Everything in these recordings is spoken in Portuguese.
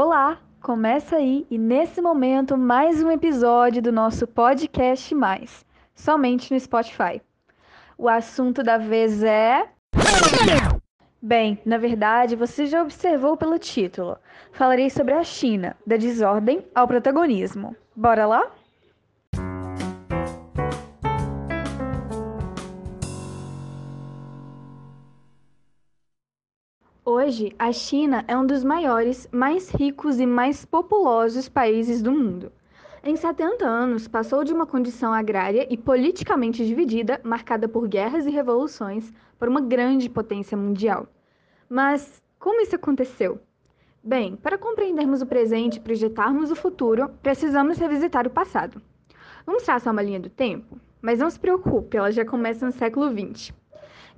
Olá, começa aí e nesse momento mais um episódio do nosso podcast mais, somente no Spotify. O assunto da vez é Bem, na verdade, você já observou pelo título. Falarei sobre a China, da desordem ao protagonismo. Bora lá? Hoje, a China é um dos maiores, mais ricos e mais populosos países do mundo. Em 70 anos, passou de uma condição agrária e politicamente dividida, marcada por guerras e revoluções, para uma grande potência mundial. Mas como isso aconteceu? Bem, para compreendermos o presente e projetarmos o futuro, precisamos revisitar o passado. Vamos traçar uma linha do tempo? Mas não se preocupe, ela já começa no século XX.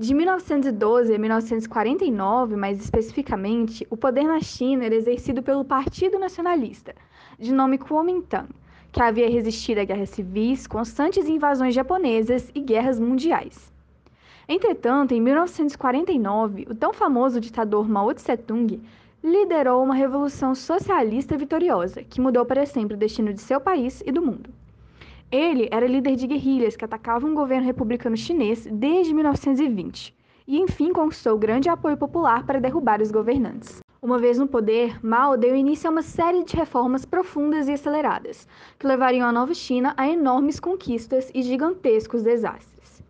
De 1912 a 1949, mais especificamente, o poder na China era exercido pelo Partido Nacionalista, de nome Kuomintang, que havia resistido a guerras civis, constantes invasões japonesas e guerras mundiais. Entretanto, em 1949, o tão famoso ditador Mao Tse-tung liderou uma revolução socialista vitoriosa que mudou para sempre o destino de seu país e do mundo. Ele era líder de guerrilhas que atacavam o governo republicano chinês desde 1920 e, enfim, conquistou grande apoio popular para derrubar os governantes. Uma vez no poder, Mao deu início a uma série de reformas profundas e aceleradas, que levariam a nova China a enormes conquistas e gigantescos desastres.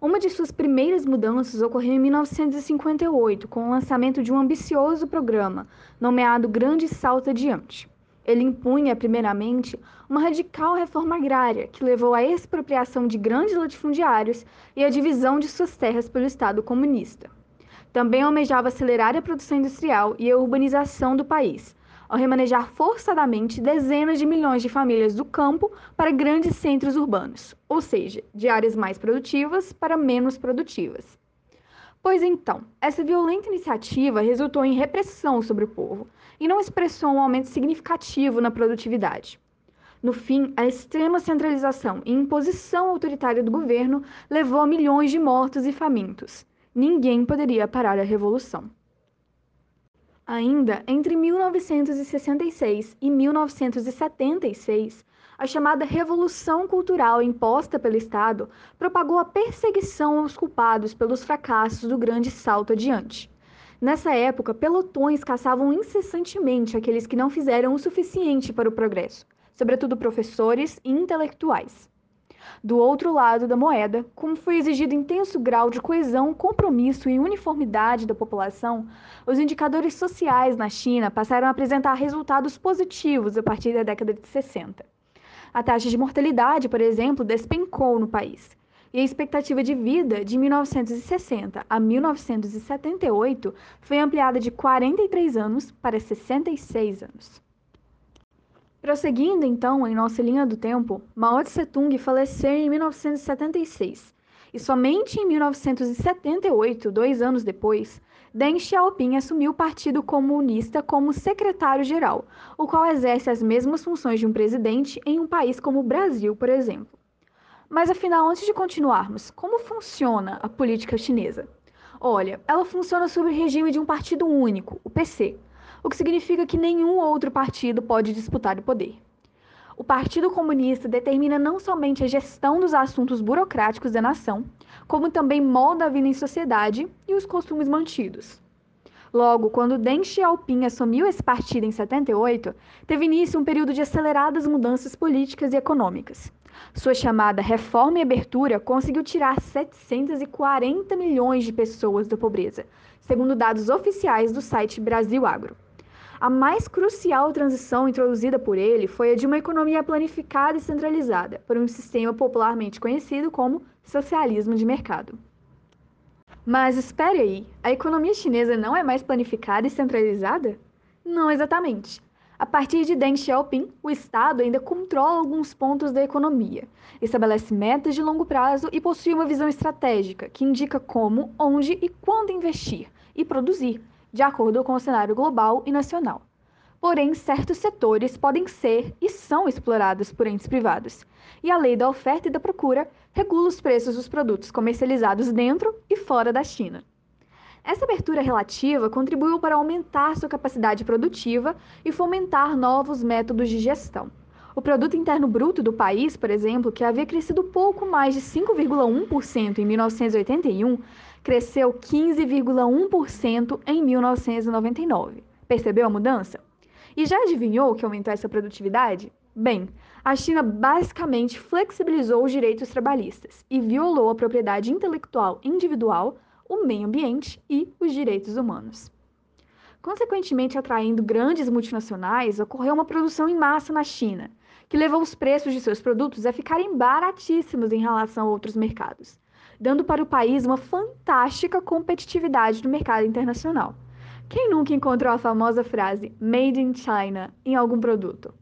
Uma de suas primeiras mudanças ocorreu em 1958, com o lançamento de um ambicioso programa, nomeado Grande Salto Adiante. Ele impunha, primeiramente, uma radical reforma agrária que levou à expropriação de grandes latifundiários e à divisão de suas terras pelo Estado comunista. Também almejava acelerar a produção industrial e a urbanização do país, ao remanejar forçadamente dezenas de milhões de famílias do campo para grandes centros urbanos, ou seja, de áreas mais produtivas para menos produtivas. Pois então, essa violenta iniciativa resultou em repressão sobre o povo e não expressou um aumento significativo na produtividade. No fim, a extrema centralização e imposição autoritária do governo levou a milhões de mortos e famintos. Ninguém poderia parar a revolução. Ainda entre 1966 e 1976, a chamada Revolução Cultural imposta pelo Estado propagou a perseguição aos culpados pelos fracassos do Grande Salto Adiante. Nessa época, pelotões caçavam incessantemente aqueles que não fizeram o suficiente para o progresso, sobretudo professores e intelectuais. Do outro lado da moeda, como foi exigido intenso grau de coesão, compromisso e uniformidade da população, os indicadores sociais na China passaram a apresentar resultados positivos a partir da década de 60. A taxa de mortalidade, por exemplo, despencou no país. E a expectativa de vida de 1960 a 1978 foi ampliada de 43 anos para 66 anos. Prosseguindo então em nossa linha do tempo, Mao Tse-tung faleceu em 1976 e somente em 1978, dois anos depois, Deng Xiaoping assumiu o Partido Comunista como secretário-geral, o qual exerce as mesmas funções de um presidente em um país como o Brasil, por exemplo. Mas afinal, antes de continuarmos, como funciona a política chinesa? Olha, ela funciona sob o regime de um partido único, o PC, o que significa que nenhum outro partido pode disputar o poder. O Partido Comunista determina não somente a gestão dos assuntos burocráticos da nação, como também molda a vida em sociedade e os costumes mantidos. Logo, quando Deng Xiaoping assumiu esse partido em 78, teve início um período de aceleradas mudanças políticas e econômicas. Sua chamada reforma e abertura conseguiu tirar 740 milhões de pessoas da pobreza, segundo dados oficiais do site Brasil Agro. A mais crucial transição introduzida por ele foi a de uma economia planificada e centralizada, por um sistema popularmente conhecido como socialismo de mercado. Mas espere aí, a economia chinesa não é mais planificada e centralizada? Não exatamente. A partir de Deng Xiaoping, o Estado ainda controla alguns pontos da economia, estabelece metas de longo prazo e possui uma visão estratégica que indica como, onde e quando investir e produzir, de acordo com o cenário global e nacional. Porém, certos setores podem ser e são explorados por entes privados, e a lei da oferta e da procura regula os preços dos produtos comercializados dentro e fora da China. Essa abertura relativa contribuiu para aumentar sua capacidade produtiva e fomentar novos métodos de gestão. O produto interno bruto do país, por exemplo, que havia crescido pouco mais de 5,1% em 1981, cresceu 15,1% em 1999. Percebeu a mudança? E já adivinhou que aumentou essa produtividade? Bem, a China basicamente flexibilizou os direitos trabalhistas e violou a propriedade intelectual individual o meio ambiente e os direitos humanos. Consequentemente, atraindo grandes multinacionais, ocorreu uma produção em massa na China, que levou os preços de seus produtos a ficarem baratíssimos em relação a outros mercados, dando para o país uma fantástica competitividade no mercado internacional. Quem nunca encontrou a famosa frase Made in China em algum produto?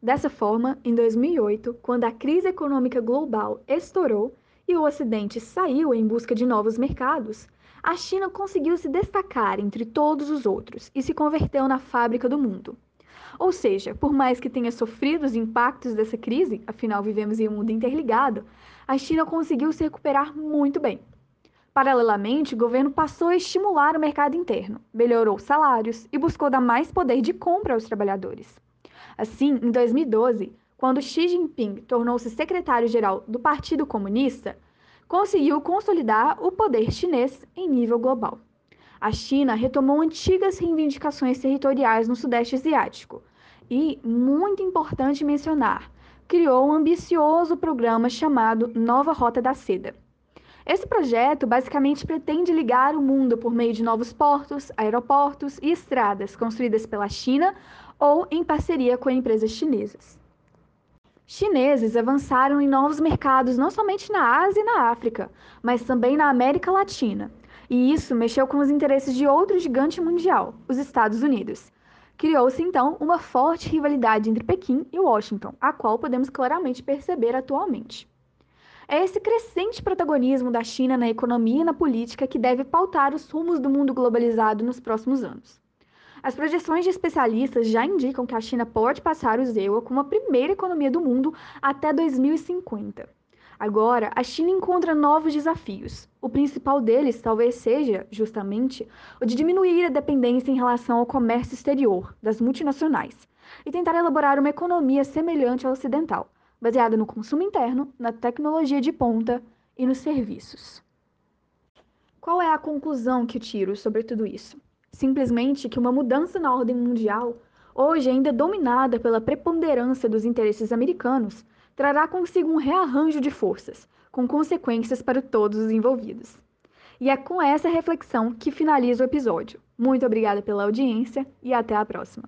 Dessa forma, em 2008, quando a crise econômica global estourou, e o Ocidente saiu em busca de novos mercados, a China conseguiu se destacar entre todos os outros e se converteu na fábrica do mundo. Ou seja, por mais que tenha sofrido os impactos dessa crise, afinal vivemos em um mundo interligado, a China conseguiu se recuperar muito bem. Paralelamente, o governo passou a estimular o mercado interno, melhorou salários e buscou dar mais poder de compra aos trabalhadores. Assim, em 2012, quando Xi Jinping tornou-se secretário-geral do Partido Comunista, conseguiu consolidar o poder chinês em nível global. A China retomou antigas reivindicações territoriais no Sudeste Asiático e, muito importante mencionar, criou um ambicioso programa chamado Nova Rota da Seda. Esse projeto basicamente pretende ligar o mundo por meio de novos portos, aeroportos e estradas construídas pela China ou em parceria com empresas chinesas chineses avançaram em novos mercados não somente na Ásia e na África, mas também na América Latina. E isso mexeu com os interesses de outro gigante mundial, os Estados Unidos. Criou-se então uma forte rivalidade entre Pequim e Washington, a qual podemos claramente perceber atualmente. É esse crescente protagonismo da China na economia e na política que deve pautar os rumos do mundo globalizado nos próximos anos. As projeções de especialistas já indicam que a China pode passar o ZEUA como a primeira economia do mundo até 2050. Agora, a China encontra novos desafios. O principal deles talvez seja, justamente, o de diminuir a dependência em relação ao comércio exterior das multinacionais e tentar elaborar uma economia semelhante à ocidental, baseada no consumo interno, na tecnologia de ponta e nos serviços. Qual é a conclusão que tiro sobre tudo isso? simplesmente que uma mudança na ordem mundial, hoje ainda dominada pela preponderância dos interesses americanos, trará consigo um rearranjo de forças, com consequências para todos os envolvidos. E é com essa reflexão que finaliza o episódio. Muito obrigada pela audiência e até a próxima.